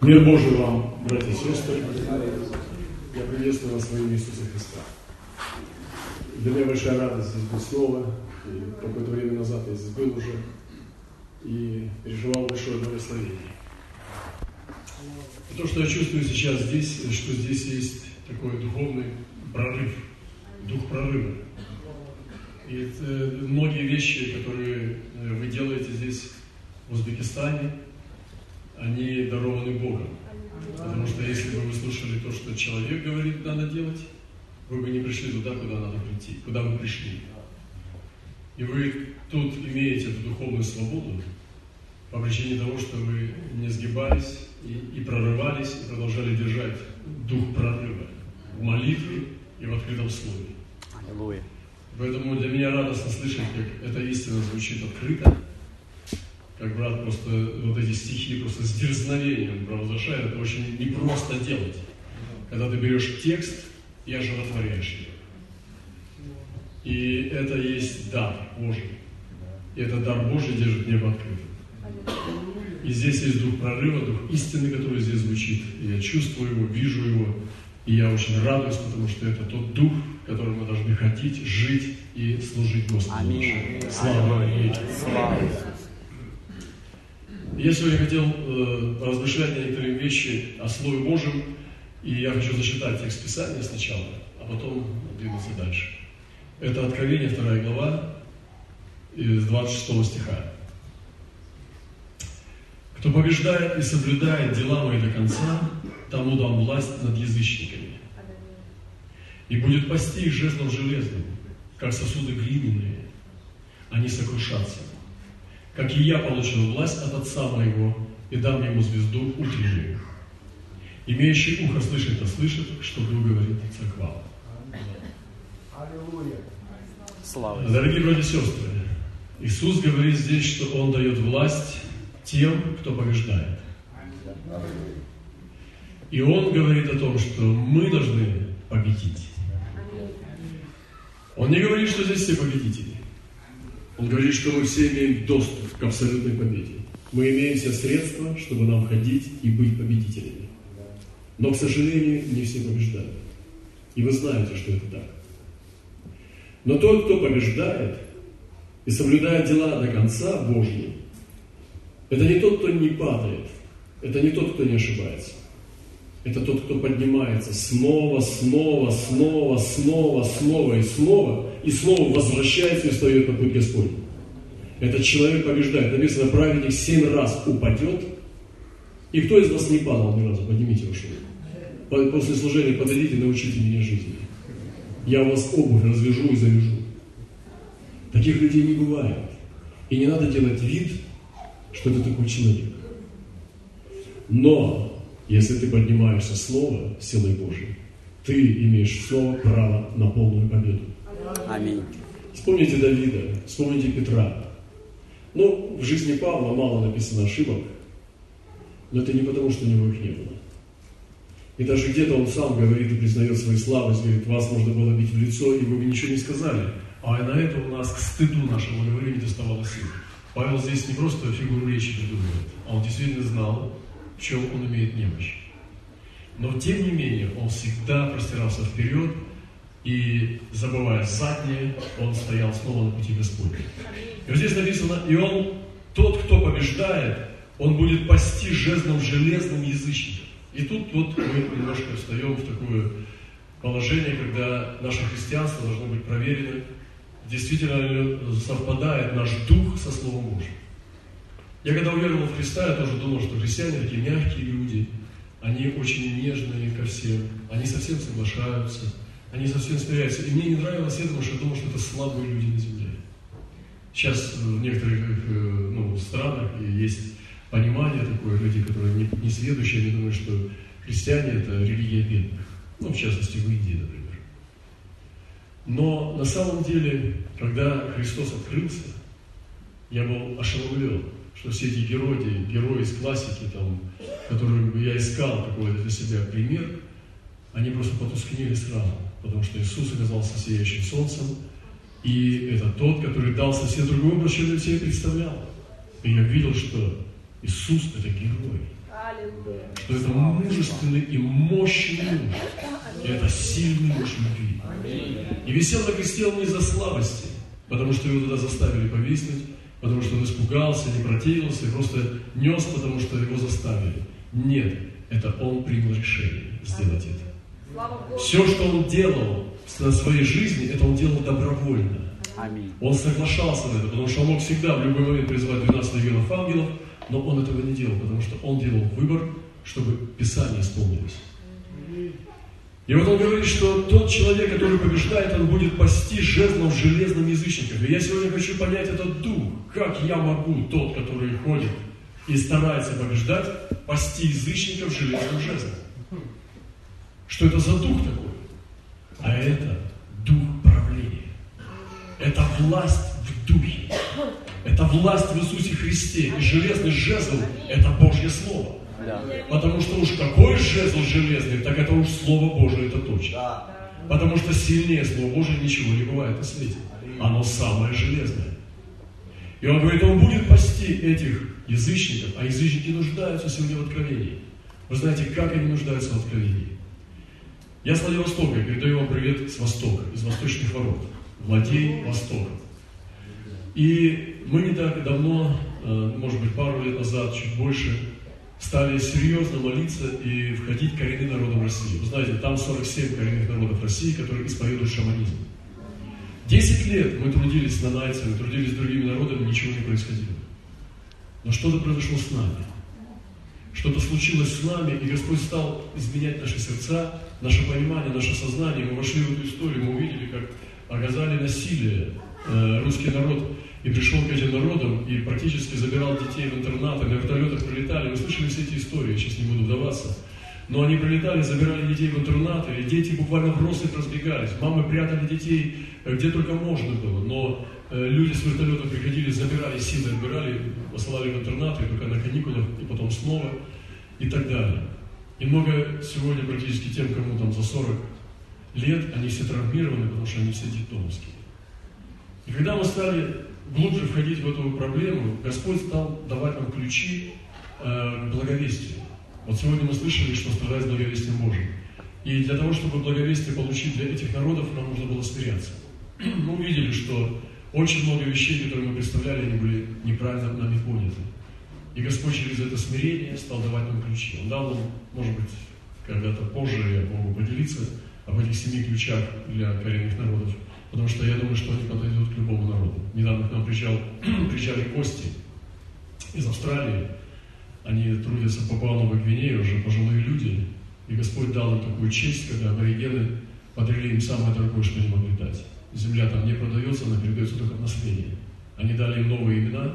Мир Божий вам, братья и сестры. Я приветствую вас во имя Иисуса Христа. Для меня большая радость здесь быть снова. И какое-то время назад я здесь был уже и переживал большое благословение. И то, что я чувствую сейчас здесь, что здесь есть такой духовный прорыв, дух прорыва. И это многие вещи, которые вы делаете здесь, в Узбекистане, они дарованы Богом. Потому что если бы вы слушали то, что человек говорит, надо делать, вы бы не пришли туда, куда надо прийти, куда вы пришли. И вы тут имеете эту духовную свободу по причине того, что вы не сгибались и, и прорывались, и продолжали держать дух прорыва в молитве и в открытом слове. Аллилуйя. Поэтому для меня радостно слышать, как эта истина звучит открыто, как брат просто вот эти стихи просто с дерзновением провозглашает, это очень непросто делать. Когда ты берешь текст и оживотворяешь его. И это есть дар Божий. И этот дар Божий держит небо открытым. И здесь есть дух прорыва, дух истины, который здесь звучит. И я чувствую его, вижу его. И я очень радуюсь, потому что это тот дух, которым мы должны ходить, жить и служить Господу. Аминь. Слава Ему. Слава. Я сегодня хотел э, размышлять на некоторые вещи о Слове Божьем, и я хочу зачитать текст Писания сначала, а потом двинуться дальше. Это Откровение, 2 глава, из 26 стиха. Кто побеждает и соблюдает дела мои до конца, тому дам власть над язычниками. И будет пасти их жезлом железным, как сосуды глиняные. Они сокрушатся. Как и я получил власть от Отца моего, и дам ему звезду утреннюю. Имеющий ухо слышит, да слышит, что Дух говорит церква. Слава Иисусу. Дорогие братья и сестры, Иисус говорит здесь, что Он дает власть тем, кто побеждает. И Он говорит о том, что мы должны победить. Он не говорит, что здесь все победители. Он говорит, что мы все имеем доступ к абсолютной победе. Мы имеем все средства, чтобы нам ходить и быть победителями. Но, к сожалению, не все побеждают. И вы знаете, что это так. Но тот, кто побеждает и соблюдает дела до конца Божьи, это не тот, кто не падает, это не тот, кто не ошибается. Это тот, кто поднимается снова, снова, снова, снова, снова и снова, и снова возвращается и встает на путь Господень. Этот человек побеждает. Написано, праведник семь раз упадет. И кто из вас не падал ни разу? Поднимите вашу руку. По- После служения подойдите, научите меня жизни. Я вас обувь развяжу и завяжу. Таких людей не бывает. И не надо делать вид, что ты такой человек. Но, если ты поднимаешься слово силой Божьей, ты имеешь все право на полную победу. Аминь. Вспомните Давида, вспомните Петра. Ну, в жизни Павла мало написано ошибок, но это не потому, что у него их не было. И даже где-то он сам говорит и признает свою слабость, говорит, вас можно было бить в лицо, и вы бы ничего не сказали. А на это у нас к стыду нашему, говорю, не доставало сил. Павел здесь не просто фигуру речи придумывает, а он действительно знал, чем он имеет немощь. Но тем не менее, он всегда простирался вперед, и забывая заднее, он стоял снова на пути Господня. И вот здесь написано, и он, тот, кто побеждает, он будет пасти жезлом железным язычников. И тут вот мы немножко встаем в такое положение, когда наше христианство должно быть проверено, действительно совпадает наш дух со Словом Божьим. Я когда уверовал в Христа, я тоже думал, что христиане такие мягкие люди, они очень нежные ко всем, они совсем соглашаются, они совсем смиряются. И мне не нравилось это, потому что я думал, что это слабые люди на земле. Сейчас в некоторых э, ну, странах есть понимание такое, люди, которые не, не сведущие, они думают, что христиане это религия бедных. Ну, в частности, в Индии, например. Но на самом деле, когда Христос открылся, я был ошеломлен, что все эти герои, герои из классики, там, которых я искал какой-то для себя пример, они просто потускнели сразу, потому что Иисус оказался сияющим солнцем, и это тот, который дал совсем другой образ, чем я себе представлял. И я видел, что Иисус – это герой. Что это мужественный и мощный муж. И это сильный муж любви. И висел на кресте он не из-за слабости, потому что его туда заставили повиснуть, потому что он испугался, не противился и просто нес, потому что его заставили. Нет, это он принял решение сделать это. Все, что он делал в своей жизни, это он делал добровольно. Аминь. Он соглашался на это, потому что он мог всегда в любой момент призвать 12 легионов ангелов, но он этого не делал, потому что он делал выбор, чтобы Писание исполнилось. И вот он говорит, что тот человек, который побеждает, он будет пасти жезлом железным язычников. И я сегодня хочу понять этот дух. Как я могу, тот, который ходит и старается побеждать, пасти язычников железным жезлом? Что это за дух такой? А это дух правления. Это власть в духе. Это власть в Иисусе Христе. И железный жезл – это Божье Слово. Потому что уж какой жезл железный, так это уж Слово Божие, это точно. Потому что сильнее Слова Божие ничего не бывает на свете. Оно самое железное. И он говорит, он будет пасти этих язычников, а язычники нуждаются сегодня в откровении. Вы знаете, как они нуждаются в откровении? Я с Владивостока передаю вам привет с Востока, из восточных ворот. Владей Востока. И мы не так давно, э, может быть, пару лет назад, чуть больше, стали серьезно молиться и входить в коренные народов России. Вы знаете, там 47 коренных народов России, которые исповедуют шаманизм. Десять лет мы трудились на мы трудились с другими народами, ничего не происходило. Но что-то произошло с нами. Что-то случилось с нами, и Господь стал изменять наши сердца, наше понимание, наше сознание. Мы вошли в эту историю, мы увидели, как оказали насилие э, русский народ и пришел к этим народам и практически забирал детей в интернаты, на вертолетах прилетали. Вы слышали все эти истории, сейчас не буду вдаваться. Но они прилетали, забирали детей в интернаты, и дети буквально в рост разбегались. Мамы прятали детей э, где только можно было, но э, люди с вертолета приходили, забирали, силой отбирали, посылали в интернаты, только на каникулах, и потом снова, и так далее. И много сегодня практически тем, кому там за 40 лет, они все травмированы, потому что они все детдомовские. И когда мы стали глубже входить в эту проблему, Господь стал давать нам ключи э, благовестию. Вот сегодня мы слышали, что страдать благовестием Божьим. И для того, чтобы благовестие получить для этих народов, нам нужно было смиряться. Мы увидели, что очень много вещей, которые мы представляли, они были неправильно нами поняты. И Господь через это смирение стал давать нам ключи. Он дал нам, может быть, когда-то позже я могу поделиться об этих семи ключах для коренных народов – потому что я думаю, что они подойдут к любому народу. Недавно к нам приезжал, приезжали гости из Австралии, они трудятся по Папуа-Новой Гвинее, уже пожилые люди, и Господь дал им такую честь, когда аборигены подарили им самое дорогое, что они могли дать. Земля там не продается, она передается только в наследие. Они дали им новые имена,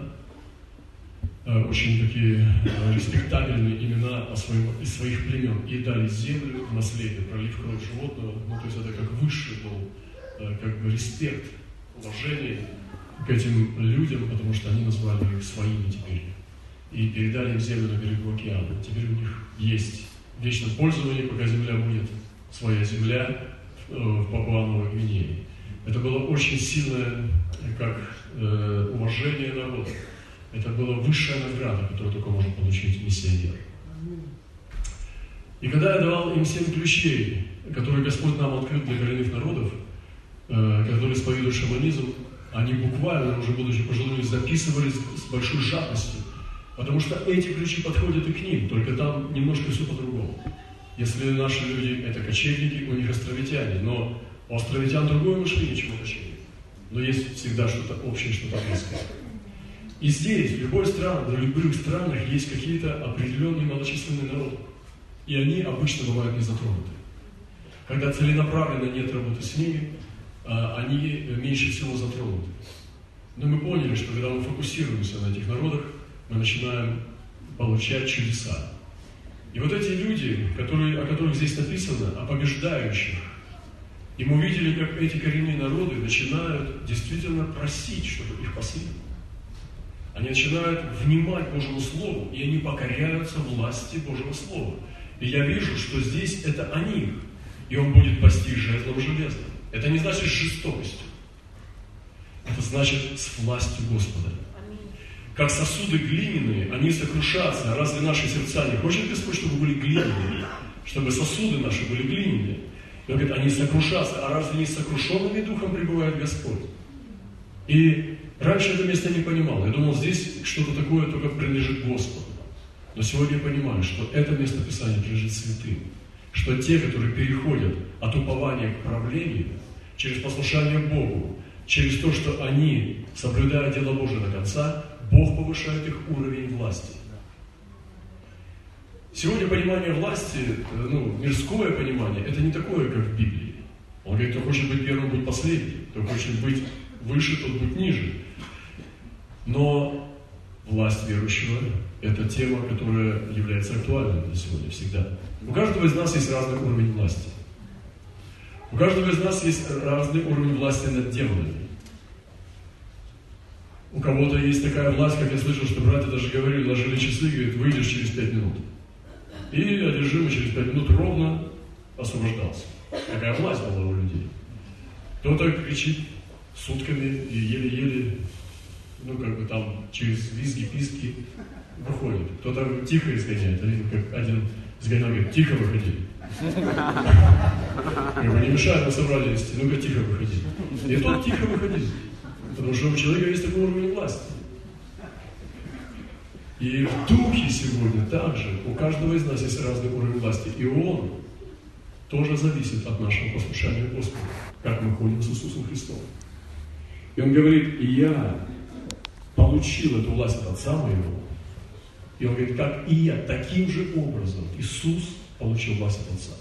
э, очень такие э, респектабельные имена из своих племен, и дали землю в наследие, пролив кровь животного, ну то есть это как высший Э, как бы респект, уважение к этим людям, потому что они назвали их своими теперь. И передали им землю на берегу океана. Теперь у них есть в вечном пользовании, пока земля будет своя земля э, в Папуановой Гвинее. Это было очень сильное как э, уважение народа. Это была высшая награда, которую только может получить миссионер. И когда я давал им семь ключей, которые Господь нам открыл для коренных народов, Э, которые исповедуют шаманизм, они буквально, уже будучи пожилыми, записывались с большой жадностью. Потому что эти ключи подходят и к ним, только там немножко все по-другому. Если наши люди это кочевники, у них островитяне, но у островитян другое мышление, чем у кочевников. Но есть всегда что-то общее, что-то близкое. И здесь, в любой стране, в любых странах есть какие-то определенные малочисленные народы. И они обычно бывают не затронуты. Когда целенаправленно нет работы с ними, они меньше всего затронуты. Но мы поняли, что когда мы фокусируемся на этих народах, мы начинаем получать чудеса. И вот эти люди, которые, о которых здесь написано, о побеждающих, и мы увидели, как эти коренные народы начинают действительно просить, чтобы их пасли. Они начинают внимать Божьему Слову, и они покоряются власти Божьего Слова. И я вижу, что здесь это о них, и он будет пасти жезлом железным. Это не значит с жестокостью. Это значит с властью Господа. как сосуды глиняные, они сокрушатся. А разве наши сердца не хочет Господь, чтобы были глиняные? Чтобы сосуды наши были глиняные. И он говорит, они сокрушатся. А разве не сокрушенными духом пребывает Господь? И раньше это место не понимал. Я думал, здесь что-то такое только принадлежит Господу. Но сегодня я понимаю, что это место Писания принадлежит святым. Что те, которые переходят от упования к правлению, через послушание Богу, через то, что они, соблюдая дело Божие до конца, Бог повышает их уровень власти. Сегодня понимание власти, ну, мирское понимание, это не такое, как в Библии. Он говорит, кто хочет быть первым, будь последним. Кто хочет быть выше, тот будет ниже. Но власть верующего – это тема, которая является актуальной для сегодня всегда. У каждого из нас есть разный уровень власти. У каждого из нас есть разный уровень власти над демонами. У кого-то есть такая власть, как я слышал, что братья даже говорили, ложили часы, говорит, выйдешь через пять минут. И одержимый через пять минут ровно освобождался. Такая власть была у людей. Кто-то кричит сутками и еле-еле, ну как бы там через визги, писки выходит. Кто-то тихо изгоняет. Видел, как один изгонял, говорит, тихо выходи. Как бы не мешай на собрании, ну-ка тихо выходи. И тот тихо выходил. Потому что у человека есть такой уровень власти. И в духе сегодня также у каждого из нас есть разный уровень власти. И он тоже зависит от нашего послушания Господу, как мы ходим с Иисусом Христом. И он говорит, и я получил эту власть от Отца моего. И он говорит, как и я, таким же образом Иисус получил власть от Отца.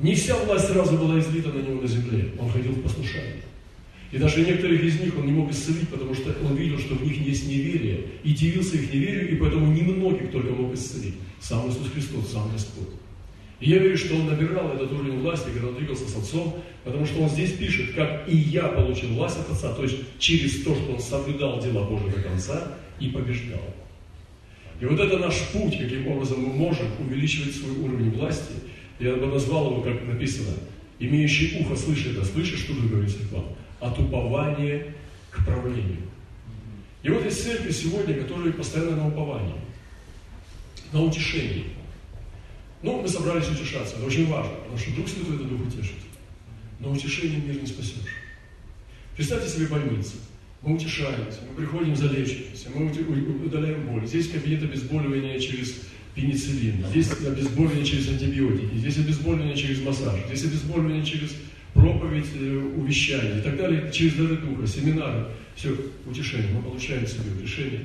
Не вся власть сразу была излита на него на земле. Он ходил в послушании. И даже некоторых из них он не мог исцелить, потому что он видел, что в них есть неверие, и дивился их неверию, и поэтому немногих только мог исцелить. Сам Иисус Христос, сам Господь. И я верю, что он набирал этот уровень власти, когда он двигался с Отцом, потому что он здесь пишет, как и я получил власть от Отца, то есть через то, что он соблюдал дела Божьи до конца и побеждал. И вот это наш путь, каким образом мы можем увеличивать свой уровень власти. Я бы назвал его, как написано, имеющий ухо слышит, да слышит, что вы говорите к вам от упования к правлению. И вот есть церкви сегодня, которые постоянно на уповании, на утешении. Ну, мы собрались утешаться, это очень важно, потому что Дух Святой это Дух утешит. Но утешение мир не спасешь. Представьте себе больницу. Мы утешаемся, мы приходим залечиваемся, мы удаляем боль. Здесь кабинет обезболивания через пенициллин, здесь обезболивание через антибиотики, здесь обезболивание через массаж, здесь обезболивание через проповедь, э, увещание и так далее, через дары Духа, семинары, все, утешение. Мы получаем себе утешение.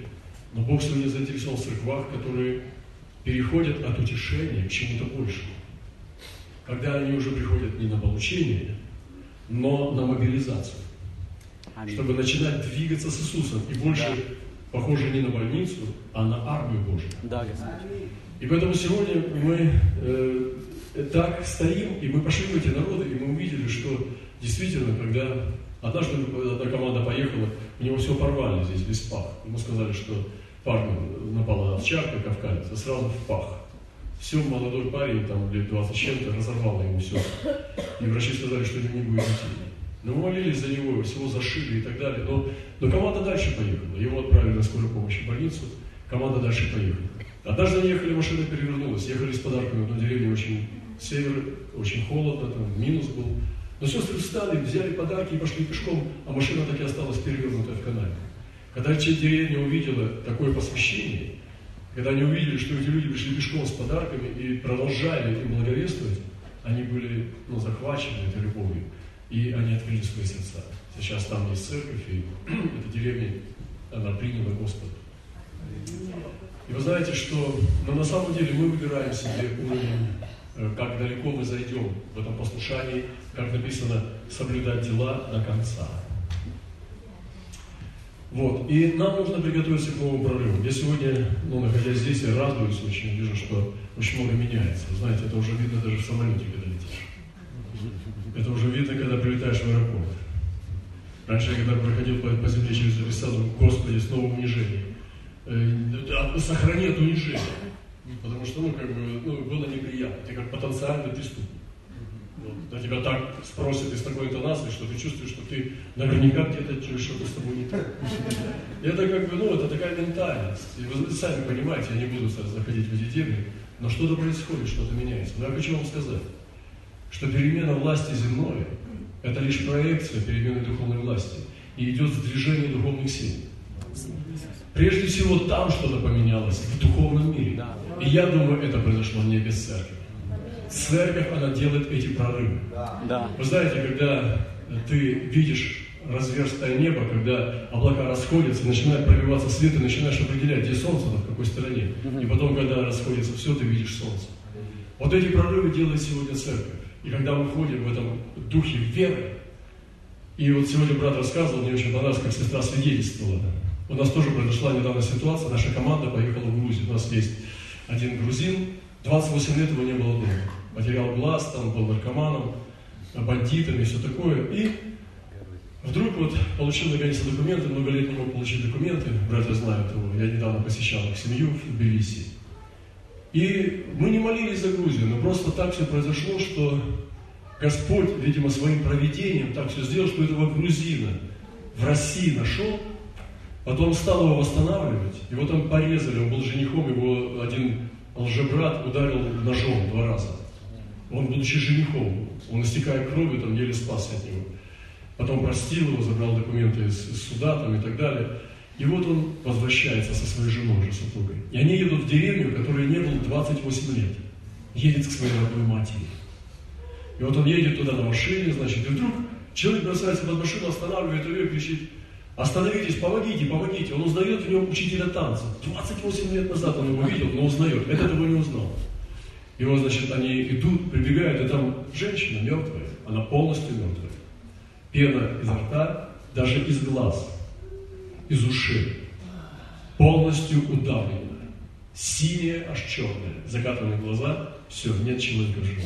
Но Бог сегодня заинтересован в церквах, которые переходят от утешения к чему-то большему. Когда они уже приходят не на получение, но на мобилизацию. Аминь. Чтобы начинать двигаться с Иисусом. И больше да. похоже не на больницу, а на армию Божию. Да, Господь. И поэтому сегодня мы э, так стоим, и мы пошли в эти народы, и мы увидели, что действительно, когда однажды одна команда поехала, у него все порвали здесь, весь пах. Ему сказали, что парню напала овчарка кавказец, а сразу в пах. Все, молодой парень, там лет 20 чем-то, разорвало ему все. И врачи сказали, что у него не будет детей. Но мы молились за него, всего зашили и так далее. Но, но команда дальше поехала. Его отправили на скорую помощь в больницу, команда дальше поехала. Однажды они ехали, машина перевернулась, ехали с подарками в одну деревню очень север, очень холодно, там минус был. Но сестры встали, взяли подарки и пошли пешком, а машина так и осталась перевернутая в канале. Когда деревня увидела такое посвящение, когда они увидели, что эти люди пришли пешком с подарками и продолжали им благовествовать, они были ну, захвачены этой любовью, и они открыли свои сердца. Сейчас там есть церковь, и эта деревня, она приняла Господа. И вы знаете, что но на самом деле мы выбираем себе уровень Э, как далеко мы зайдем в этом послушании, как написано, соблюдать дела до конца. Вот. И нам нужно приготовиться к новому прорыву. Я сегодня, ну, находясь здесь, я радуюсь очень, вижу, что очень много меняется. Знаете, это уже видно даже в самолете, когда. Это уже видно, когда прилетаешь в аэропорт. Раньше, я когда проходил по, по земле через Александру, Господи, снова унижение. Э, сохрани это унижение. Потому что, ну, как бы, ну, было неприятно. Ты как потенциальный преступник. Вот, на тебя так спросят и с такой интонацией, что ты чувствуешь, что ты наверняка где-то что-то с тобой не так. Это как бы, ну, это такая ментальность. И вы сами понимаете, я не буду заходить в эти темы, но что-то происходит, что-то меняется. Но я хочу вам сказать, что перемена власти земной – это лишь проекция перемены духовной власти. И идет сдвижение духовных сил. Прежде всего, там что-то поменялось, в духовном мире. И я думаю, это произошло не без церкви. Церковь, она делает эти прорывы. Вы знаете, когда ты видишь разверстое небо, когда облака расходятся, начинает пробиваться свет, и начинаешь определять, где солнце, в какой стороне. И потом, когда расходится все, ты видишь солнце. Вот эти прорывы делает сегодня церковь. И когда мы ходим в этом духе веры, и вот сегодня брат рассказывал, мне очень понравилось, как сестра свидетельствовала. У нас тоже произошла недавно ситуация, наша команда поехала в Грузию. У нас есть один грузин, 28 лет его не было дома. Потерял глаз, там был наркоманом, бандитами и все такое. И вдруг вот получил наконец документы, много лет не мог получить документы, братья знают его, я недавно посещал их семью в Тбилиси. И мы не молились за Грузию, но просто так все произошло, что Господь, видимо, своим проведением так все сделал, что этого грузина в России нашел, потом стал его восстанавливать, его там порезали, он был женихом, его один лжебрат ударил ножом два раза. Он, будучи женихом, он истекая кровью, там еле спасся от него. Потом простил его, забрал документы из, из суда там, и так далее. И вот он возвращается со своей женой уже, супругой. И они едут в деревню, которой не было 28 лет. Едет к своей родной матери. И вот он едет туда на машине, значит, и вдруг человек бросается под машину, останавливает ее и кричит, остановитесь, помогите, помогите. Он узнает в нем учителя танца. 28 лет назад он его видел, но узнает. Этот его не узнал. И вот, значит, они идут, прибегают, и там женщина мертвая, она полностью мертвая. Пена изо рта, даже из глаз, из ушей. Полностью удавленная. Синяя, аж черная. Закатанные глаза, все, нет человека живых.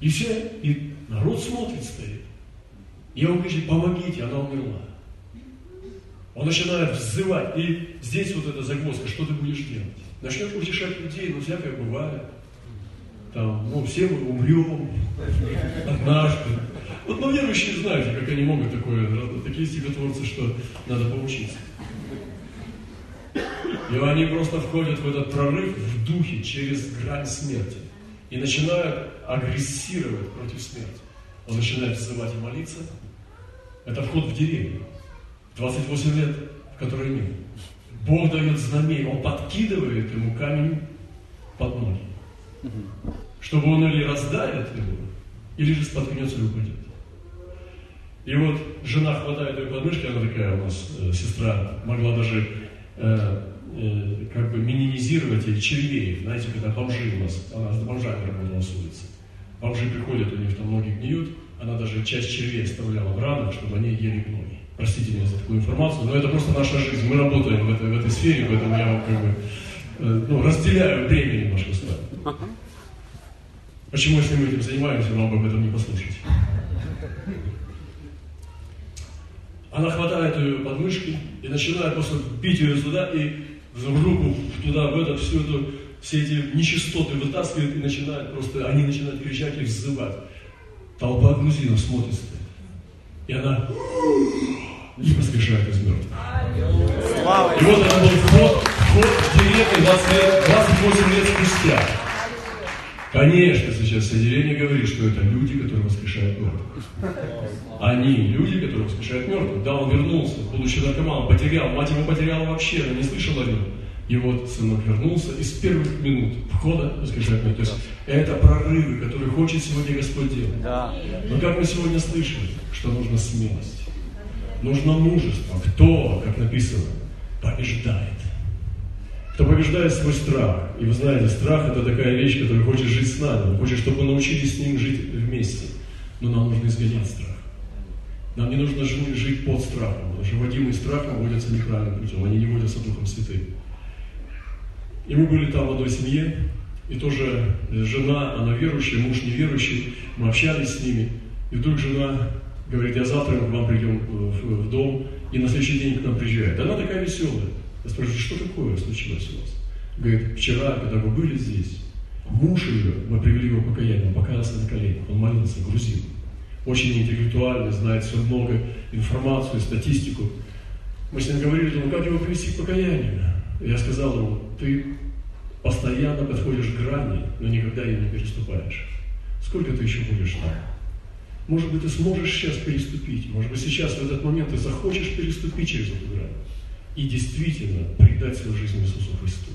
И все, и народ смотрит, стоит. И он кричит, помогите, она умерла. Он начинает взывать, и здесь вот эта загвоздка, что ты будешь делать? Начнешь утешать людей, ну всякое бывает. Там, ну, все мы умрем однажды. Вот, ну, верующие знаете, как они могут такое, такие стихотворцы, что надо поучиться. И они просто входят в этот прорыв в духе через грань смерти и начинают агрессировать против смерти. Он начинает взывать и молиться. Это вход в деревню. 28 лет, в которой нет. Бог дает знамение, Он подкидывает ему камень под ноги. Чтобы он или раздавит его, или же споткнется и упадет. И вот жена хватает ее подмышки, она такая у нас э, сестра, могла даже э, э, как бы минимизировать эти червей. Знаете, когда бомжи у нас, она с бомжами работала с улицы. Бомжи приходят, у них там ноги гниют, она даже часть червей оставляла в ранах, чтобы они ели ноги. Простите меня за такую информацию, но это просто наша жизнь. Мы работаем в этой, в этой сфере, поэтому я вам как бы э, ну, разделяю время немножко с вами. Почему, если мы этим занимаемся, вам об этом не послушать? Она хватает ее подмышки и начинает просто бить ее сюда и в руку туда, в этот, всю эту, все эти нечистоты вытаскивает и начинает просто, они начинают кричать и взывать. Толпа грузинов смотрит. И она и воскрешает из мертвых. И вот это был вход, вход в деревню 20 лет, 28 лет спустя. Конечно, сейчас соделение говорит, что это люди, которые воскрешают мертвых. Они люди, которые воскрешают мертвых. Да, он вернулся, будучи наркоманом, потерял, мать его потеряла вообще, она не слышала о нем. И вот сынок вернулся, и с первых минут входа воскрешает мертвых. То есть это прорывы, которые хочет сегодня Господь делать. Да. Но как мы сегодня слышали, что нужна смелость, нужно мужество. Кто, как написано, побеждает. Кто побеждает свой страх. И вы знаете, страх это такая вещь, которая хочет жить с нами. Хочет, чтобы мы научились с ним жить вместе. Но нам нужно изгонять страх. Нам не нужно жить под страхом, потому что водимые страхом водятся неправильным путем, они не водятся Духом Святым. И мы были там в одной семье, и тоже жена, она верующая, муж неверующий, мы общались с ними, и вдруг жена говорит, я завтра к вам придем в, в дом, и на следующий день к нам приезжает. Она такая веселая. Я спрашиваю, что такое случилось у вас? Говорит, вчера, когда вы были здесь, Муж ее, мы привели его покаяние, он покаялся на коленях, он молился, грузил. Очень интеллектуально, знает все много, информацию, статистику. Мы с ним говорили, ну как его привести к покаянию? Я сказал ему, ты постоянно подходишь к грани, но никогда ее не переступаешь. Сколько ты еще будешь там? Может быть, ты сможешь сейчас переступить. Может быть, сейчас в этот момент ты захочешь переступить через эту грань и действительно предать свою жизнь Иисусу Христу.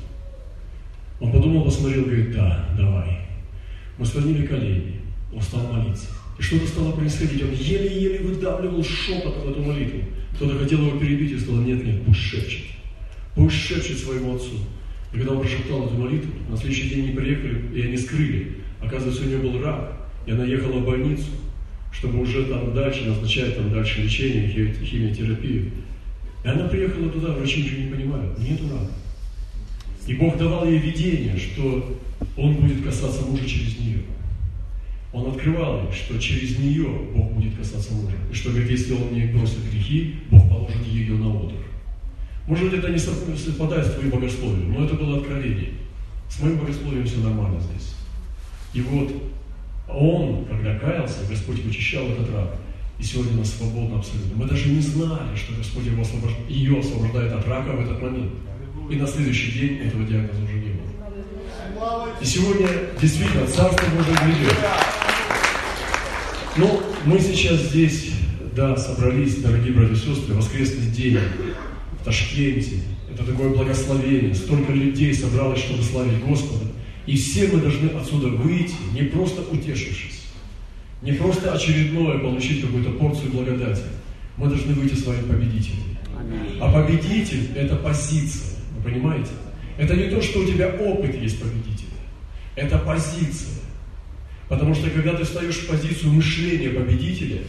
Он подумал, посмотрел, говорит, да, давай. Мы склонили колени, он стал молиться. И что-то стало происходить. Он еле-еле выдавливал шепотом эту молитву. Кто-то хотел его перебить и сказал, нет, нет, пусть шепчет. Пусть шепчет своему отцу. И когда он прошептал эту молитву, на следующий день они приехали, и они скрыли. Оказывается, у нее был рак, и она ехала в больницу, чтобы уже там дальше назначать там дальше лечение, химиотерапию. И она приехала туда, врачи ничего не понимают, нету рака. И Бог давал ей видение, что Он будет касаться мужа через нее. Он открывал ей, что через нее Бог будет касаться мужа. И что, говорит, если он не бросит грехи, Бог положит ее на отдых. Может быть, это не совпадает с твоим богословием, но это было откровение. С моим богословием все нормально здесь. И вот он, когда каялся, Господь вычищал этот рак. И сегодня она свободна абсолютно. Мы даже не знали, что Господь его освобож... ее освобождает от рака в этот момент. И на следующий день этого диагноза уже не было. И сегодня действительно Царство Божие грядет. Ну, мы сейчас здесь, да, собрались, дорогие братья и сестры, воскресный день в Ташкенте. Это такое благословение. Столько людей собралось, чтобы славить Господа. И все мы должны отсюда выйти, не просто утешившись, не просто очередное получить какую-то порцию благодати. Мы должны выйти с вами победителями. А победитель – это позиция. Вы понимаете? Это не то, что у тебя опыт есть победителя. Это позиция. Потому что когда ты встаешь в позицию мышления победителя,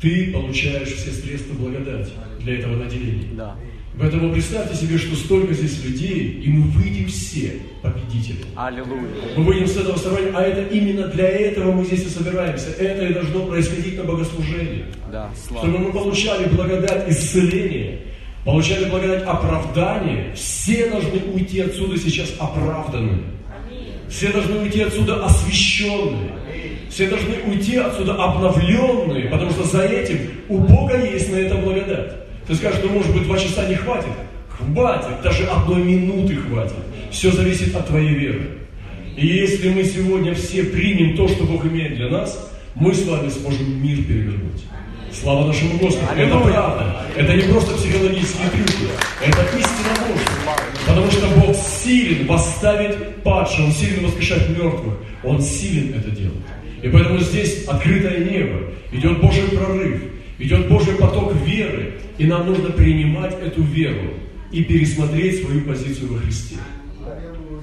ты получаешь все средства благодати для этого наделения. Да. Поэтому представьте себе, что столько здесь людей, и мы выйдем все победители. Аллилуйя. Мы выйдем с этого собрания, а это именно для этого мы здесь и собираемся. Это и должно происходить на богослужении. Да, слава. Чтобы мы получали благодать исцеления, получали благодать оправдания. Все должны уйти отсюда сейчас оправданные. Все должны уйти отсюда освященные. Все должны уйти отсюда обновленные, потому что за этим у Бога есть на это благодать. Ты скажешь, ну может быть два часа не хватит? Хватит, даже одной минуты хватит. Все зависит от твоей веры. И если мы сегодня все примем то, что Бог имеет для нас, мы с вами сможем мир перевернуть. Слава нашему Господу. Это правда. Это не просто психологические трюки. Это истина Божья. Потому что Бог силен восставить падших, Он силен воскрешать мертвых. Он силен это делать. И поэтому здесь открытое небо, идет Божий прорыв, идет Божий поток веры, и нам нужно принимать эту веру и пересмотреть свою позицию во Христе.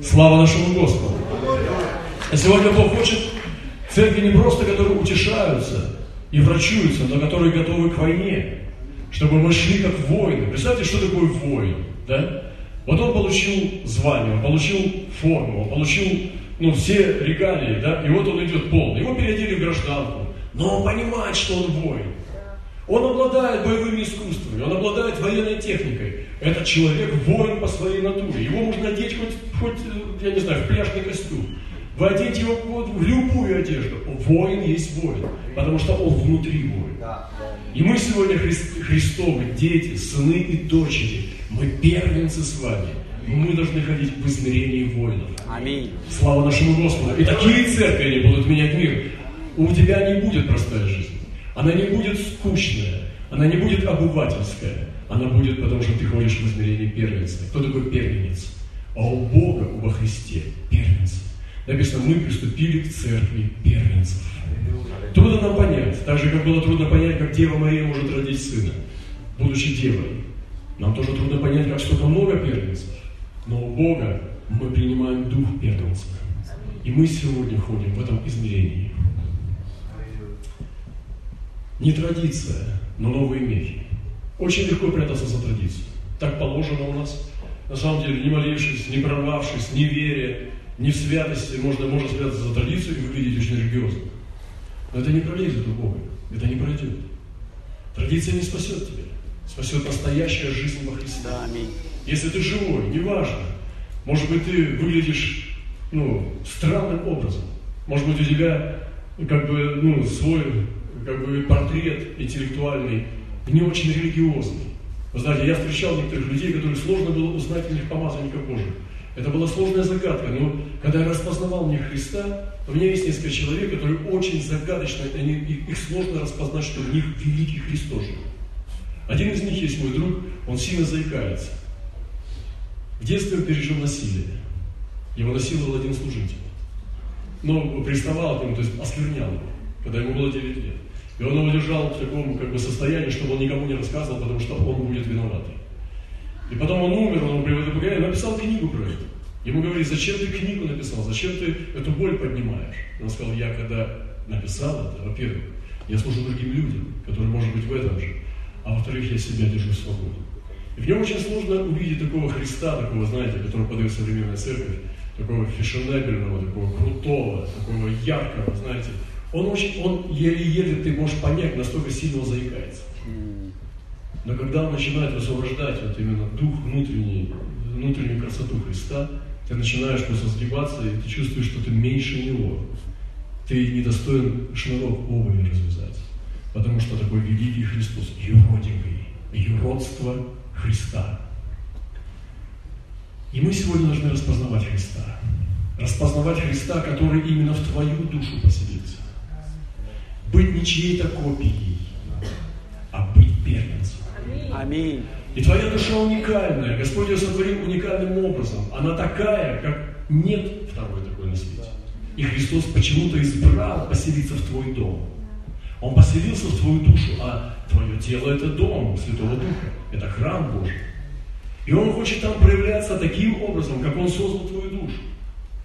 Слава нашему Господу! А сегодня Бог хочет церкви не просто, которые утешаются и врачуются, но которые готовы к войне, чтобы мы шли как воины. Представьте, что такое воин, да? Вот он получил звание, он получил форму, он получил ну, все регалии, да, и вот он идет полный. Его переодели в гражданку, но он понимает, что он воин. Он обладает боевыми искусствами, он обладает военной техникой. Этот человек воин по своей натуре. Его можно одеть хоть, хоть я не знаю, в пляжный костюм. Вы одеть его вот в любую одежду. Воин есть воин, потому что он внутри воин. И мы сегодня Хри Христовы, дети, сыны и дочери. Мы первенцы с вами. Мы должны ходить в измерении воинов. Аминь. Слава нашему Господу. И такие церкви они будут менять мир. У тебя не будет простая жизнь. Она не будет скучная, она не будет обывательская, она будет, потому что ты ходишь в измерении первенца. Кто такой первенец? А у Бога, во Христе, первенец. Написано, мы приступили к церкви первенцев. Трудно нам понять, так же, как было трудно понять, как Дева Мария может родить сына, будучи девой. Нам тоже трудно понять, как столько много первенцев. Но у Бога мы принимаем дух первенца. И мы сегодня ходим в этом измерении. Не традиция, но новые мехи. Очень легко прятаться за традицию. Так положено у нас. На самом деле, не молившись, не прорвавшись, не веря, не в святости, можно, можно спрятаться за традицию и выглядеть очень религиозно. Но это не пролезет у Бога. Это не пройдет. Традиция не спасет тебя. Спасет настоящая жизнь во Христе. Да, аминь. Если ты живой, неважно. Может быть, ты выглядишь ну, странным образом. Может быть, у тебя как бы, ну, свой как бы портрет интеллектуальный, не очень религиозный. Вы знаете, я встречал некоторых людей, которых сложно было узнать в них помазанника Божия. Это была сложная загадка, но когда я распознавал них Христа, у меня есть несколько человек, которые очень загадочно, они, их сложно распознать, что в них великий Христос живет. Один из них есть мой друг, он сильно заикается. В детстве он пережил насилие. Его насиловал один служитель. Но приставал к нему, то есть осквернял его, когда ему было 9 лет. И он его держал в таком как бы, состоянии, чтобы он никому не рассказывал, потому что он будет виноватый. И потом он умер, он приводит покаяние, написал книгу про это. Ему говорили, зачем ты книгу написал, зачем ты эту боль поднимаешь? Он сказал, я когда написал это, во-первых, я служу другим людям, которые, может быть, в этом же, а во-вторых, я себя держу в свободе. И в нем очень сложно увидеть такого Христа, такого, знаете, который подает современная церковь, такого фешенебельного, такого крутого, такого яркого, знаете. Он очень, он еле-еле ты можешь понять, настолько сильно он заикается. Но когда он начинает высвобождать вот именно дух внутренний, внутреннюю красоту Христа, ты начинаешь просто сгибаться, и ты чувствуешь, что ты меньше него. Ты недостоин шнурок обуви развязать. Потому что такой великий Христос, юродивый, юродство Христа. И мы сегодня должны распознавать Христа. Распознавать Христа, который именно в твою душу поселился. Быть не чьей-то копией, а быть первенцем. Аминь. И твоя душа уникальная. Господь ее сотворил уникальным образом. Она такая, как нет второй такой на свете. И Христос почему-то избрал поселиться в твой дом. Он поселился в твою душу, а твое тело – это дом Святого Духа. Это храм Божий. И Он хочет там проявляться таким образом, как Он создал твою душу.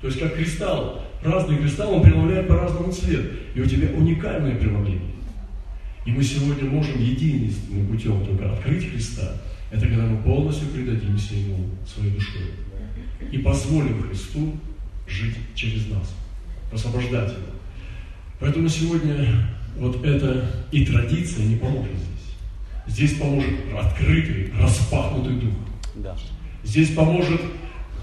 То есть как кристалл. Разный кристалл, он преломляет по-разному цвет. И у тебя уникальное преломление. И мы сегодня можем единственным путем только открыть Христа, это когда мы полностью предадимся Ему своей душой. И позволим Христу жить через нас, освобождать Его. Поэтому сегодня вот эта и традиция не поможет здесь. Здесь поможет открытый, распахнутый дух. Да. Здесь поможет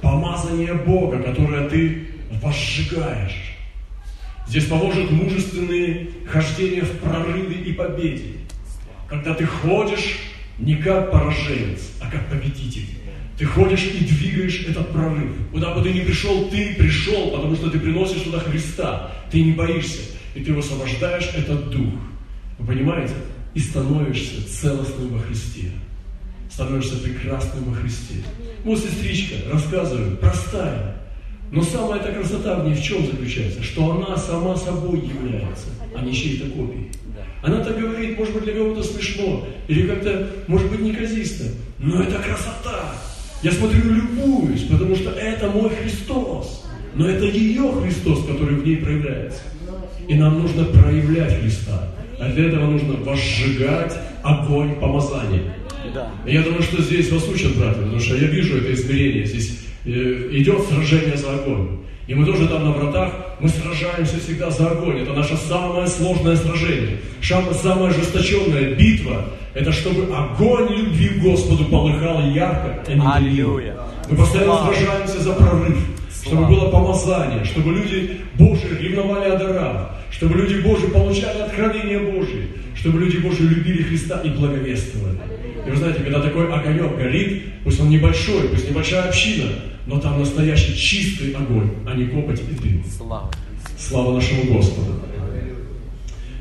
помазание Бога, которое ты возжигаешь. Здесь поможет мужественные хождения в прорыве и победе. Когда ты ходишь не как пораженец, а как победитель. Ты ходишь и двигаешь этот прорыв. Куда бы ты ни пришел, ты пришел, потому что ты приносишь туда Христа. Ты не боишься. И ты высвобождаешь этот дух. Вы понимаете? И становишься целостным во Христе. Становишься прекрасным во Христе. Вот сестричка рассказывает, простая. Но самая эта красота в ней в чем заключается? Что она сама собой является, а не чьей-то копией. Она так говорит, может быть, для кого-то смешно, или как-то, может быть, неказисто. Но это красота. Я смотрю любуюсь, потому что это мой Христос. Но это ее Христос, который в ней проявляется. И нам нужно проявлять Христа. А для этого нужно возжигать огонь помазания. Да. Я думаю, что здесь вас учат, братья, потому что я вижу это измерение. Здесь идет сражение за огонь. И мы тоже там на вратах, мы сражаемся всегда за огонь. Это наше самое сложное сражение. Самая ожесточенная битва – это чтобы огонь любви к Господу полыхал ярко, а не Аллилуйя. Мы постоянно Слава. сражаемся за прорыв, чтобы было помазание, чтобы люди Божьи ревновали о дарах, чтобы люди Божьи получали откровение Божье, чтобы люди Божьи любили Христа и благовествовали. И вы знаете, когда такой огонек горит, пусть он небольшой, пусть небольшая община, но там настоящий чистый огонь, а не копоть и дым. Слава. Слава нашему Господу.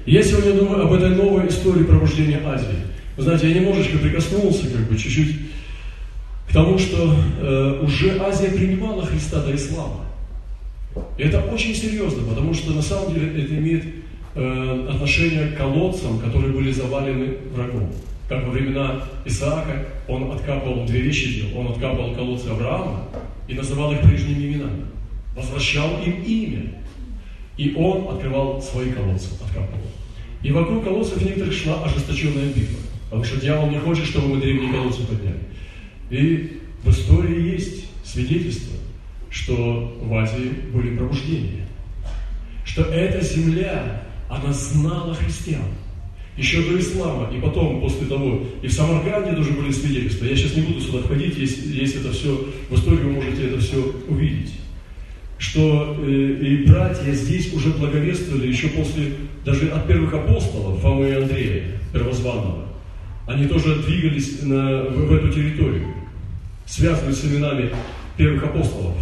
Я сегодня думаю об этой новой истории пробуждения Азии. Вы знаете, я немножечко прикоснулся, как бы, чуть-чуть к тому, что э, уже Азия принимала Христа до ислама. И это очень серьезно, потому что на самом деле это имеет э, отношение к колодцам, которые были завалены врагом. Как во времена Исаака он откапывал, две вещи делал. Он откапывал колодцы Авраама и называл их прежними именами. Возвращал им имя. И он открывал свои колодцы, откапывал. И вокруг колодцев некоторых шла ожесточенная битва. Потому что дьявол не хочет, чтобы мы древние колодцы подняли. И в истории есть свидетельство, что в Азии были пробуждения. Что эта земля, она знала христиан. Еще до ислама, и потом, после того, и в Самарканде тоже были свидетельства. Я сейчас не буду сюда входить, есть, есть это все, в истории вы можете это все увидеть. что э, и братья здесь уже благовествовали еще после, даже от первых апостолов, Фомы и Андрея, первозванного. Они тоже двигались на, в, в эту территорию, связанную с именами первых апостолов.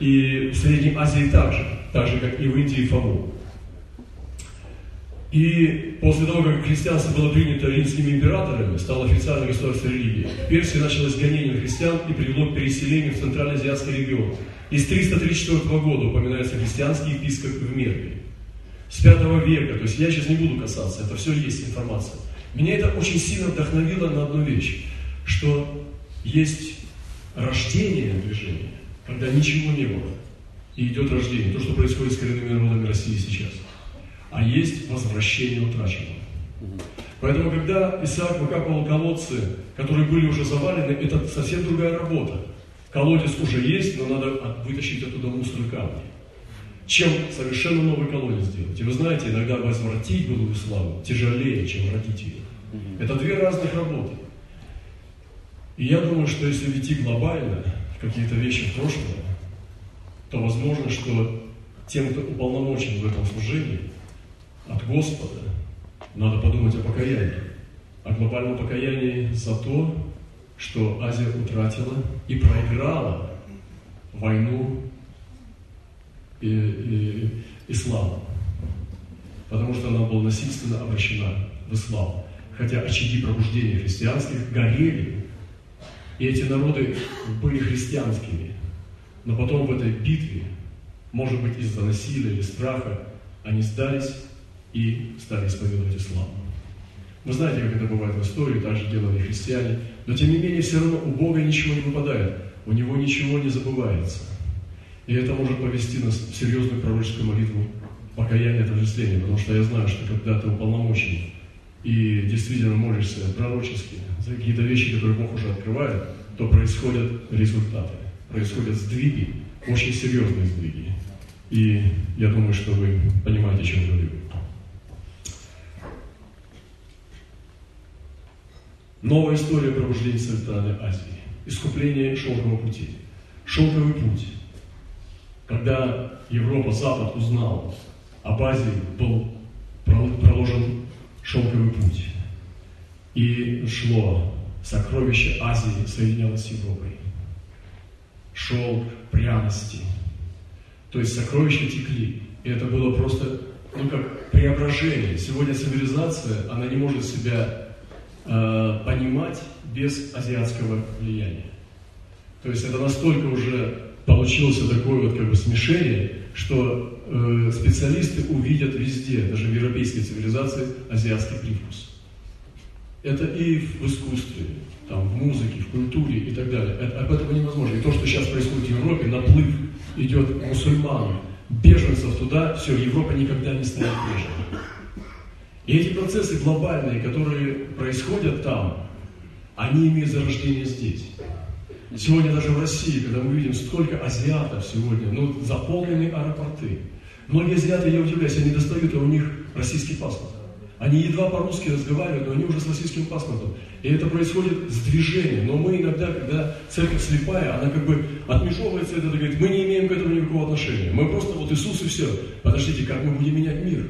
И в Средней Азии также, так же, как и в Индии Фому. И после того, как христианство было принято римскими императорами, стало официальной государственной религией, в Персии началось гонение христиан и привело к переселению в Центральноазиатский регион. Из 334 года упоминается христианский епископ в Мервии. С 5 века, то есть я сейчас не буду касаться, это все есть информация. Меня это очень сильно вдохновило на одну вещь, что есть рождение движения, когда ничего не было, и идет рождение, то, что происходит с коренными народами России сейчас – а есть возвращение утраченного. Поэтому, когда Исаак выкапывал колодцы, которые были уже завалены, это совсем другая работа. Колодец уже есть, но надо вытащить оттуда мусор и камни. Чем совершенно новый колодец сделать. И вы знаете, иногда возвратить былую славу тяжелее, чем родить ее. Это две разных работы. И я думаю, что если идти глобально в какие-то вещи в прошлое, то возможно, что тем, кто уполномочен в этом служении, от Господа, надо подумать о покаянии. О глобальном покаянии за то, что Азия утратила и проиграла войну и, и, ислама. Потому что она была насильственно обращена в ислам. Хотя очаги пробуждения христианских горели, и эти народы были христианскими. Но потом в этой битве, может быть из-за насилия или страха, они сдались и стали исповедовать ислам. Вы знаете, как это бывает в истории, также делали христиане, но тем не менее все равно у Бога ничего не выпадает, у Него ничего не забывается. И это может повести нас в серьезную пророческую молитву покаяния и отождествления, потому что я знаю, что когда ты уполномочен и действительно молишься пророчески за какие-то вещи, которые Бог уже открывает, то происходят результаты, происходят сдвиги, очень серьезные сдвиги. И я думаю, что вы понимаете, о чем я говорю. Новая история пробуждения Центральной Азии. Искупление шелкового пути. Шелковый путь. Когда Европа, Запад узнал об Азии, был проложен шелковый путь. И шло сокровище Азии соединялось с Европой. Шелк, пряности. То есть сокровища текли. И это было просто, ну как преображение. Сегодня цивилизация, она не может себя Э, понимать без азиатского влияния. То есть это настолько уже получилось такое вот как бы смешение, что э, специалисты увидят везде, даже в европейской цивилизации, азиатский привкус. Это и в искусстве, там, в музыке, в культуре и так далее. Это, об этом невозможно. И то, что сейчас происходит в Европе, наплыв идет мусульман, беженцев туда, все, Европа никогда не станет прежней. И эти процессы глобальные, которые происходят там, они имеют зарождение здесь. Сегодня даже в России, когда мы видим столько азиатов сегодня, ну, заполнены аэропорты. Многие азиаты, я удивляюсь, они достают, а у них российский паспорт. Они едва по-русски разговаривают, но они уже с российским паспортом. И это происходит с движением. Но мы иногда, когда церковь слепая, она как бы отмежевывается, это говорит, мы не имеем к этому никакого отношения. Мы просто вот Иисус и все. Подождите, как мы будем менять мир?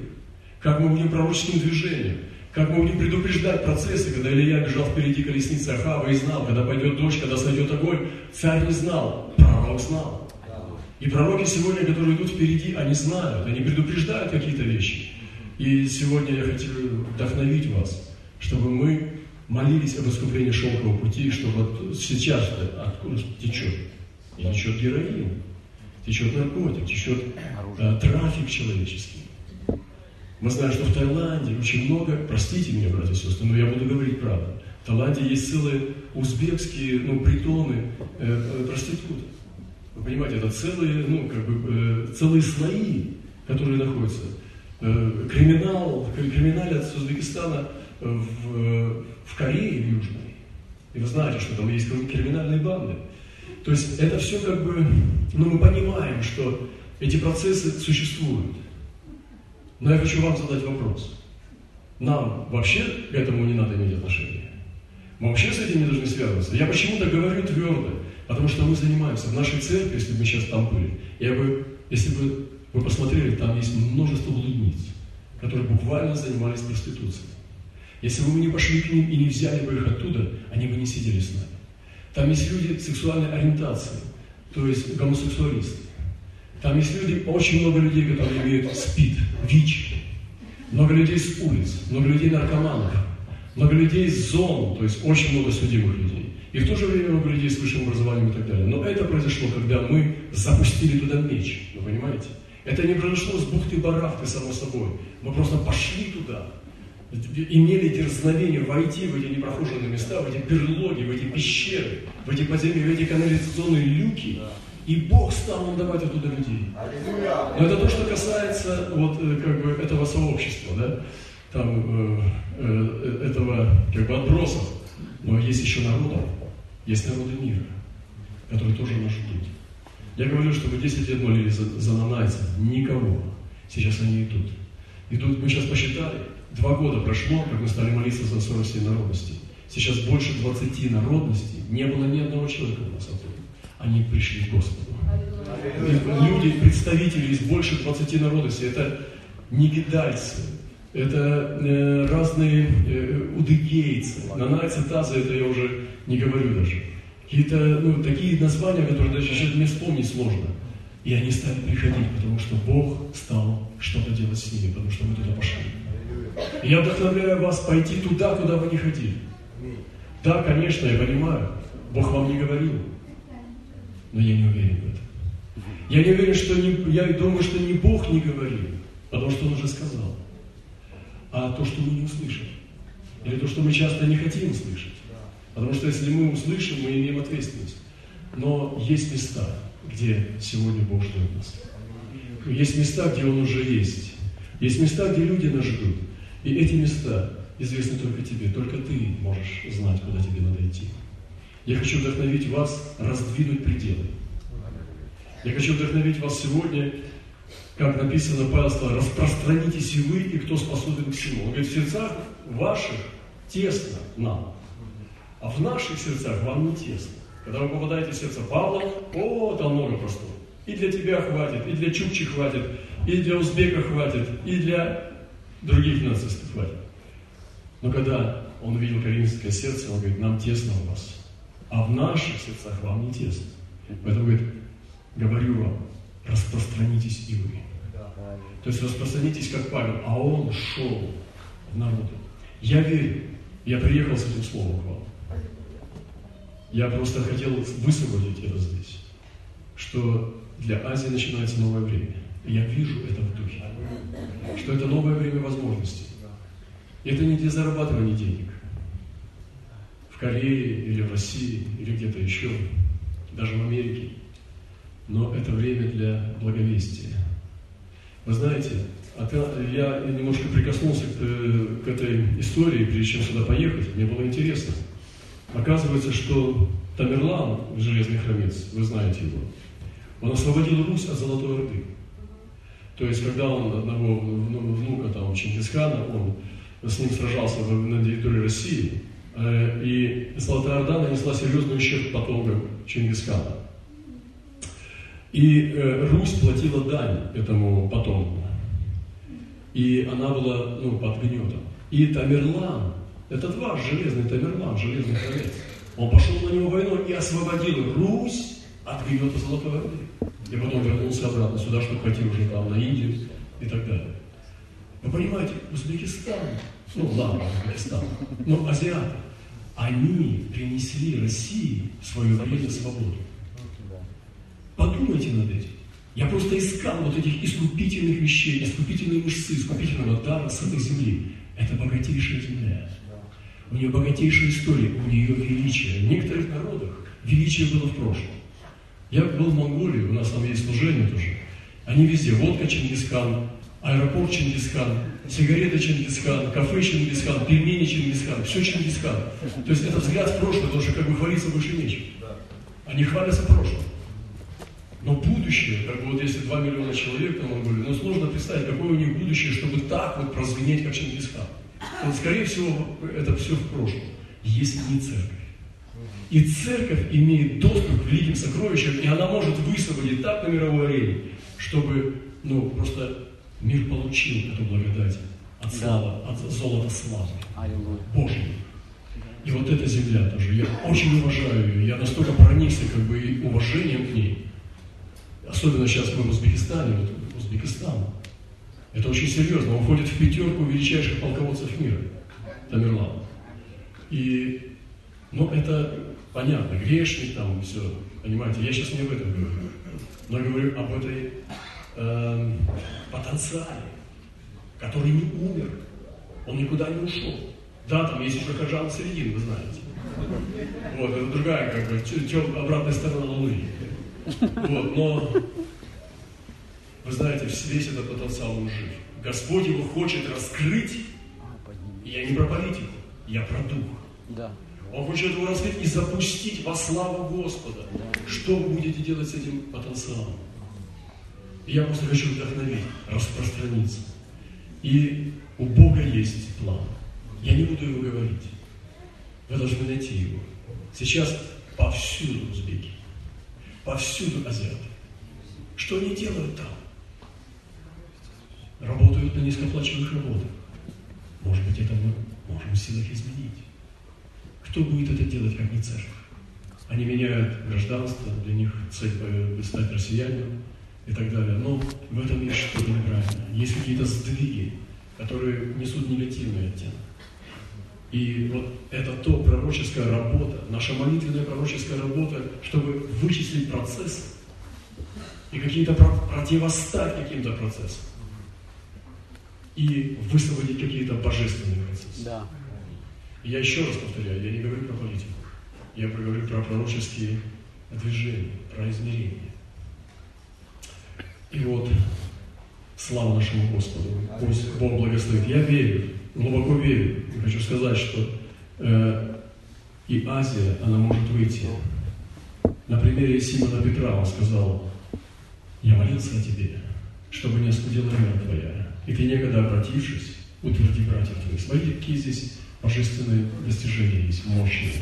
Как мы будем пророческим движением, как мы будем предупреждать процессы, когда Илья бежал впереди колесницы Ахава и знал, когда пойдет дождь, когда сойдет огонь, царь не знал, пророк знал. И пророки сегодня, которые идут впереди, они знают, они предупреждают какие-то вещи. И сегодня я хотел вдохновить вас, чтобы мы молились об искуплении шелкового пути, чтобы вот сейчас откуда течет? И течет героин, течет наркотик, течет э, трафик человеческий. Мы знаем, что в Таиланде очень много, простите меня, братья и сестры, но я буду говорить правду. В Таиланде есть целые узбекские ну, притоны э, э, проституток. Вы понимаете, это целые, ну, как бы, э, целые слои, которые находятся. Э, криминал, криминалят с Узбекистана в, в Корее в Южной. И вы знаете, что там есть криминальные банды. То есть это все как бы, ну мы понимаем, что эти процессы существуют. Но я хочу вам задать вопрос. Нам вообще к этому не надо иметь отношения? Мы вообще с этим не должны связываться? Я почему-то говорю твердо, потому что мы занимаемся в нашей церкви, если бы мы сейчас там были, я бы Если бы вы посмотрели, там есть множество блудниц, которые буквально занимались проституцией. Если бы мы не пошли к ним и не взяли бы их оттуда, они бы не сидели с нами. Там есть люди сексуальной ориентации, то есть гомосексуалисты. Там есть люди, очень много людей, которые имеют СПИД, ВИЧ. Много людей с улиц, много людей наркоманов, много людей с зон, то есть очень много судимых людей. И в то же время много людей с высшим образованием и так далее. Но это произошло, когда мы запустили туда меч. Вы понимаете? Это не произошло с бухты-барахты, само собой. Мы просто пошли туда, имели дерзновение войти в эти непрохоженные места, в эти берлоги, в эти пещеры, в эти подземные, в эти канализационные люки. И Бог стал нам давать оттуда людей. Но это то, что касается вот э, как бы этого сообщества, да, там э, э, этого как бы отбросов. Но есть еще народы, есть народы мира, которые тоже нас ждут. Я говорю, что мы 10 лет молились за, за нанайцев. Никого. Сейчас они идут. Идут, мы сейчас посчитали, два года прошло, как мы стали молиться за 47 народностей. Сейчас больше 20 народностей. Не было ни одного человека у нас оттуда. Они пришли к Господу. Люди, представители из больше 20 народностей, это негидальцы, это э, разные э, удыгейцы, нанайцы, тазы, это я уже не говорю даже какие-то ну, такие названия, которые даже сейчас мне вспомнить сложно. И они стали приходить, потому что Бог стал что-то делать с ними, потому что мы туда пошли. Я вдохновляю вас пойти туда, куда вы не ходили. Да, конечно, я понимаю, Бог вам не говорил, но я не уверен в этом. Я не уверен, что не, я думаю, что не Бог не говорил, потому что Он уже сказал, а то, что мы не услышали. Или то, что мы часто не хотим услышать. Потому что если мы услышим, мы имеем ответственность. Но есть места, где сегодня Бог ждет нас. Есть места, где Он уже есть. Есть места, где люди нас ждут. И эти места известны только тебе. Только ты можешь знать, куда тебе надо идти. Я хочу вдохновить вас раздвинуть пределы. Я хочу вдохновить вас сегодня, как написано Павел сказал, распространитесь и вы, и кто способен к всему. Он говорит, в сердцах ваших тесно нам. А в наших сердцах вам не тесно. Когда вы попадаете в сердце Павла, о, там много простого. И для тебя хватит, и для Чукчи хватит, и для узбека хватит, и для других нацистов хватит. Но когда он увидел коринфское сердце, он говорит, нам тесно у вас, а в наших сердцах вам не тесно. Поэтому говорит, говорю вам, распространитесь и вы. То есть распространитесь, как Павел, а он шел в народу. Я верю, я приехал с этим словом к вам. Я просто хотел высвободить это здесь, что для Азии начинается новое время. Я вижу это в духе, что это новое время возможностей. Это не для зарабатывания денег. Корее или в России или где-то еще, даже в Америке. Но это время для благовестия. Вы знаете, я немножко прикоснулся к, э, к этой истории, прежде чем сюда поехать. Мне было интересно. Оказывается, что Тамерлан, железный хромец, вы знаете его, он освободил Русь от Золотой Орды. То есть, когда он одного внука там, Чингисхана, он с ним сражался на территории России, и Золотая Орда нанесла серьезный ущерб потомкам Чингисхана. И э, Русь платила дань этому потомку. И она была ну, под гнетом. И Тамерлан, этот ваш железный Тамерлан, железный хромец, он пошел на него войну и освободил Русь от гнета Золотой Орды. И потом вернулся обратно сюда, чтобы пойти уже там на Индию и так далее. Вы понимаете, Узбекистан, ну ладно, Узбекистан, но азиаты, они принесли России свое время свободу. Подумайте над этим. Я просто искал вот этих искупительных вещей, искупительной мышцы, искупительного дара с этой земли. Это богатейшая земля. У нее богатейшая история, у нее величие. В некоторых народах величие было в прошлом. Я был в Монголии, у нас там есть служение тоже. Они везде, водка Чингисхан, аэропорт Чингисхан, сигареты Чингисхан, кафе Чингисхан, пельмени Чингисхан, все Чингисхан. То есть это взгляд в прошлое, потому что как бы хвалиться больше нечем. Они хвалятся прошлым. Но будущее, как бы вот если 2 миллиона человек на Монголии, ну сложно представить, какое у них будущее, чтобы так вот прозвенеть, как Чингисхан. Вот, скорее всего, это все в прошлом, если не церковь. И церковь имеет доступ к великим сокровищам, и она может высвободить так на мировой арене, чтобы, ну, просто мир получил эту благодать от славы, от золота славы. Божьей. И вот эта земля тоже, я очень уважаю ее, я настолько проникся как бы уважением к ней. Особенно сейчас мы в Узбекистане, вот Узбекистан. Это очень серьезно, он входит в пятерку величайших полководцев мира, Тамерлан. И, ну, это понятно, грешник там, все, понимаете, я сейчас не об этом говорю, но говорю об этой э, потенциале, который не умер, он никуда не ушел. Да, там есть еще Кажан Середин, вы знаете. Вот, это другая, как бы, тем, обратная сторона Луны. Вот, но, вы знаете, весь этот потенциал он жив. Господь его хочет раскрыть. Я не про политику, я про дух. Да. Он хочет его раскрыть и запустить во славу Господа. Что вы будете делать с этим потенциалом? Я просто хочу вдохновить, распространиться. И у Бога есть план. Я не буду его говорить. Вы должны найти его. Сейчас повсюду узбеки, повсюду азиаты. Что они делают там? Работают на низкооплачиваемых работах. Может быть, это мы можем в силах изменить. Кто будет это делать, как не церковь? Они меняют гражданство, для них цель стать россиянином и так далее. Но в этом есть что-то неправильно. Есть какие-то сдвиги, которые несут негативный оттенок. И вот это то пророческая работа, наша молитвенная пророческая работа, чтобы вычислить процессы и какие-то противостать каким-то процессам и высвободить какие-то божественные процессы. Да. я еще раз повторяю, я не говорю про политику, я говорю про пророческие движения, про измерения. И вот, слава нашему Господу, пусть Бог благословит. Я верю, глубоко верю, хочу сказать, что э, и Азия, она может выйти. На примере Симона Петра он сказал, я молился о тебе, чтобы не оскудела вера твоя. И ты некогда обратившись, утверди братьев твоих. Смотрите, какие здесь божественные достижения есть, мощные.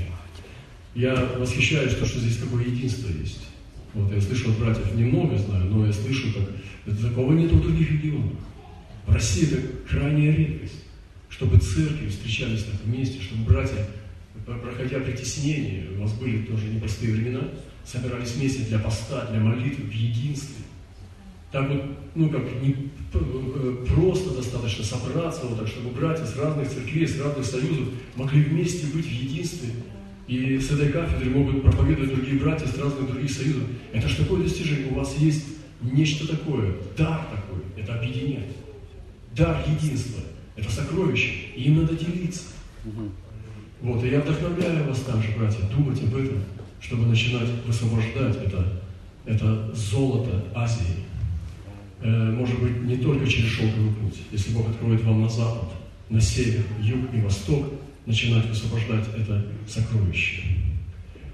Я восхищаюсь, то, что здесь такое единство есть. Вот, я слышу от братьев немного знаю, но я слышу, как такого нет в других регионах. В России это крайняя редкость, чтобы церкви встречались так вместе, чтобы братья, проходя притеснение, у вас были тоже непростые времена, собирались вместе для поста, для молитвы, в единстве. Так вот, ну как, не просто достаточно собраться, вот так, чтобы братья с разных церквей, с разных союзов могли вместе быть в единстве, и с этой кафедры могут проповедовать другие братья с разных других союзов. Это же такое достижение. У вас есть нечто такое, дар такой. Это объединять. Дар единства. Это сокровище. И им надо делиться. Вот, и я вдохновляю вас также, братья, думать об этом, чтобы начинать высвобождать это, это золото Азии. Э, может быть, не только через шелковый путь. Если Бог откроет вам на запад, на север, юг и восток, начинать высвобождать это сокровище.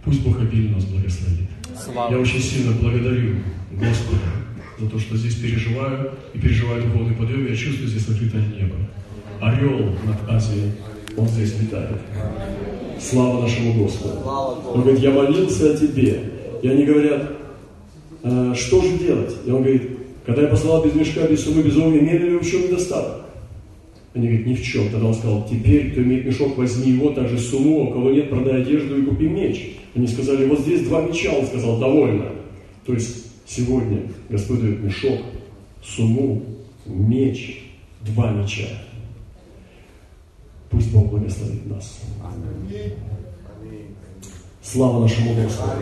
Пусть Бог обильно нас благословит. Слава. Я очень сильно благодарю Господа за то, что здесь переживаю и переживаю духовный подъем. Я чувствую здесь открытое небо. Орел над Азией, он здесь летает. Слава нашему Господу. Он говорит, я молился о тебе. И они говорят, «А что же делать? И он говорит, когда я послал без мешка, без суммы, без огня, имели ли в чем недостаток? Они говорят, ни в чем. Тогда он сказал, теперь, кто имеет мешок, возьми его, также сумму, у кого нет, продай одежду и купи меч. Они сказали, вот здесь два меча, он сказал, довольно. То есть сегодня Господь дает мешок, сумму, меч, два меча. Пусть Бог благословит нас. Слава нашему Господу.